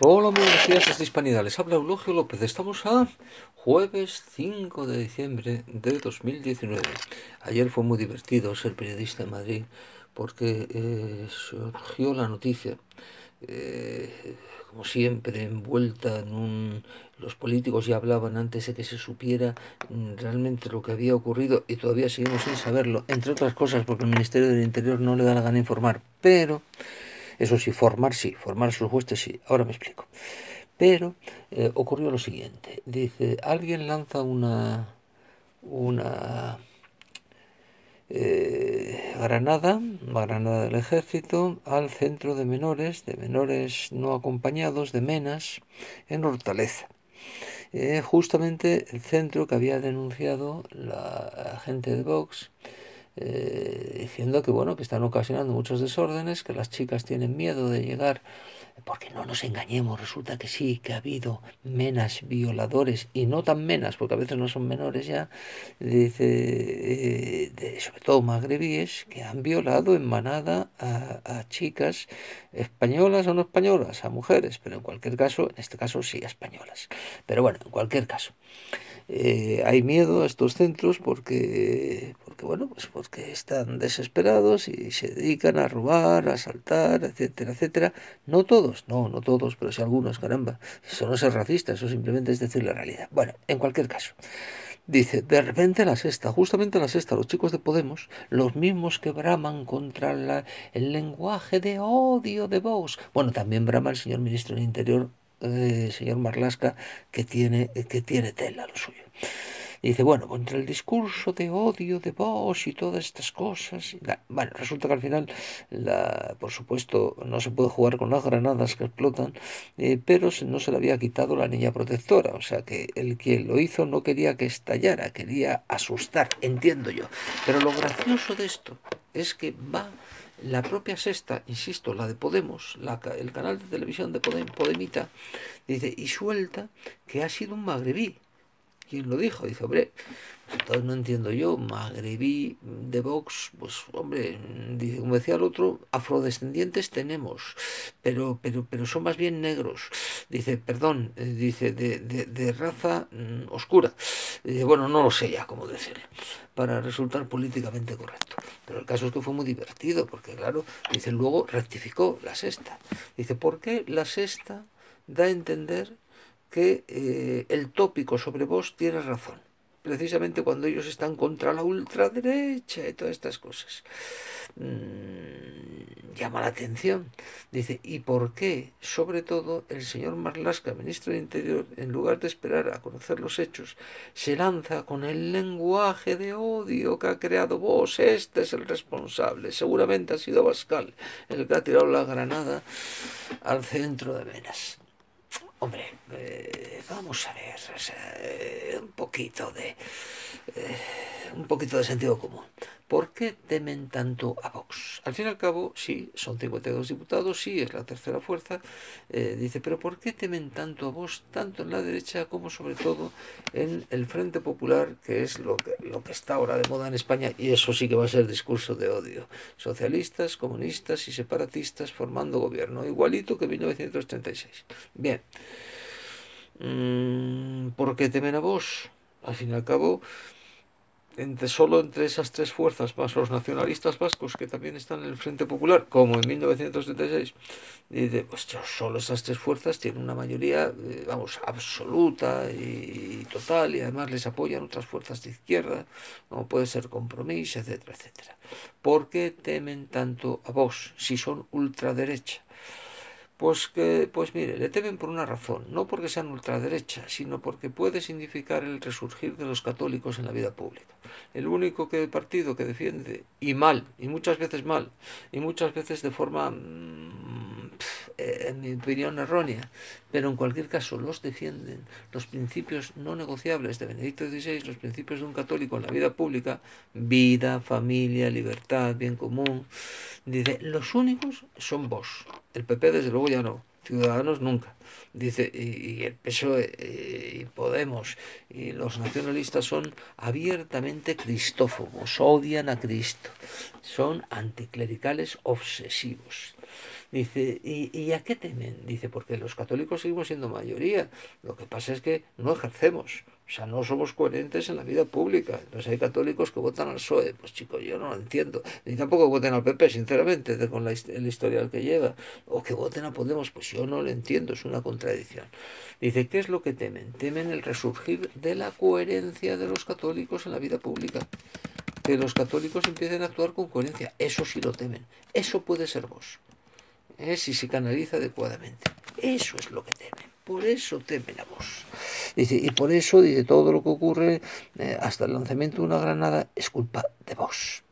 Hola, muy buenos días desde Hispanidad. Les habla Eulogio López. Estamos a jueves 5 de diciembre de 2019. Ayer fue muy divertido ser periodista en Madrid porque eh, surgió la noticia, eh, como siempre, envuelta en un... Los políticos ya hablaban antes de que se supiera mm, realmente lo que había ocurrido y todavía seguimos sin saberlo, entre otras cosas porque el Ministerio del Interior no le da la gana informar, pero... Eso sí, formar sí, formar sus huestes sí. Ahora me explico. Pero eh, ocurrió lo siguiente. Dice, alguien lanza una, una eh, granada, granada del ejército, al centro de menores, de menores no acompañados, de menas, en Hortaleza. Eh, justamente el centro que había denunciado la gente de Vox eh, diciendo que bueno que están ocasionando muchos desórdenes, que las chicas tienen miedo de llegar, porque no nos engañemos, resulta que sí, que ha habido menas violadores y no tan menas, porque a veces no son menores ya, dice, eh, de, sobre todo magrebíes, que han violado en manada a, a, chicas españolas o no españolas, a mujeres, pero en cualquier caso, en este caso sí, españolas. Pero bueno, en cualquier caso. Eh, hay miedo a estos centros porque, bueno, pues porque están desesperados y se dedican a robar, a asaltar, etcétera, etcétera. No todos, no, no todos, pero sí algunos, caramba. Eso no es ser racista, eso simplemente es decir la realidad. Bueno, en cualquier caso. Dice, de repente la sexta, justamente la sexta, los chicos de Podemos, los mismos que braman contra la, el lenguaje de odio de Vox. Bueno, también brama el señor ministro del Interior eh, señor Marlasca que tiene, que tiene tela lo suyo. Y dice, bueno, contra el discurso de odio de vos y todas estas cosas. Bueno, resulta que al final, la, por supuesto, no se puede jugar con las granadas que explotan, eh, pero no se le había quitado la niña protectora. O sea que el que lo hizo no quería que estallara, quería asustar, entiendo yo. Pero lo gracioso de esto es que va la propia sexta, insisto, la de Podemos, la, el canal de televisión de Podem, Podemita, dice, y suelta que ha sido un magrebí. ¿Quién lo dijo? Dice, hombre, entonces no entiendo yo, magrebí de Vox, pues hombre, dice, como decía el otro, afrodescendientes tenemos, pero, pero, pero son más bien negros. Dice, perdón, dice, de, de, de raza mm, oscura. Dice, bueno, no lo sé ya cómo decirlo, para resultar políticamente correcto. Pero el caso es que fue muy divertido, porque claro, dice, luego rectificó la sexta. Dice, ¿por qué la sexta da a entender que eh, el tópico sobre vos tiene razón? precisamente cuando ellos están contra la ultraderecha y todas estas cosas. Mm, llama la atención. Dice, ¿y por qué, sobre todo, el señor Marlasca, ministro de Interior, en lugar de esperar a conocer los hechos, se lanza con el lenguaje de odio que ha creado vos? Este es el responsable. Seguramente ha sido Bascal el que ha tirado la granada al centro de Venas. Hombre, eh, vamos a ver, eh, un poquito de eh, un poquito de sentido común. ¿Por qué temen tanto a Vox? Al fin y al cabo, sí, son 52 diputados, sí, es la tercera fuerza. Eh, dice, pero ¿por qué temen tanto a Vox, tanto en la derecha como sobre todo en el Frente Popular, que es lo que, lo que está ahora de moda en España? Y eso sí que va a ser discurso de odio. Socialistas, comunistas y separatistas formando gobierno, igualito que 1936. Bien. Mm, ¿Por qué temen a Vox? Al fin y al cabo, entre solo entre esas tres fuerzas, más los nacionalistas vascos que también están en el Frente Popular, como en 1936, dice, pues solo esas tres fuerzas tienen una mayoría, eh, vamos, absoluta y, total, y además les apoyan otras fuerzas de izquierda, como puede ser Compromís, etcétera, etcétera. ¿Por qué temen tanto a vos si son ultraderecha? Pues que, pues mire, le temen por una razón, no porque sean ultraderecha, sino porque puede significar el resurgir de los católicos en la vida pública. El único que, partido que defiende, y mal, y muchas veces mal, y muchas veces de forma, mm, en mi opinión, errónea, pero en cualquier caso los defienden los principios no negociables de Benedicto XVI, los principios de un católico en la vida pública, vida, familia, libertad, bien común, dice, los únicos son vos. El PP desde luego ya no, Ciudadanos nunca. Dice, y, el PSOE eh, y Podemos y los nacionalistas son abiertamente cristófobos, odian a Cristo, son anticlericales obsesivos. Dice, ¿y, a qué temen? Dice, porque los católicos seguimos siendo mayoría. Lo que pasa es que no ejercemos. O sea, no somos coherentes en la vida pública. Entonces hay católicos que votan al PSOE. Pues chicos, yo no lo entiendo. Ni tampoco voten al PP, sinceramente, con la, el historial que lleva. O que voten a Podemos. Pues yo no lo entiendo. Es una contradicción. Dice, ¿qué es lo que temen? Temen el resurgir de la coherencia de los católicos en la vida pública. Que los católicos empiecen a actuar con coherencia. Eso sí lo temen. Eso puede ser vos. ¿Eh? Si se canaliza adecuadamente. Eso es lo que temen. Por eso temen a vos. Y por eso, dice, todo lo que ocurre eh, hasta el lanzamiento de una granada es culpa de vos.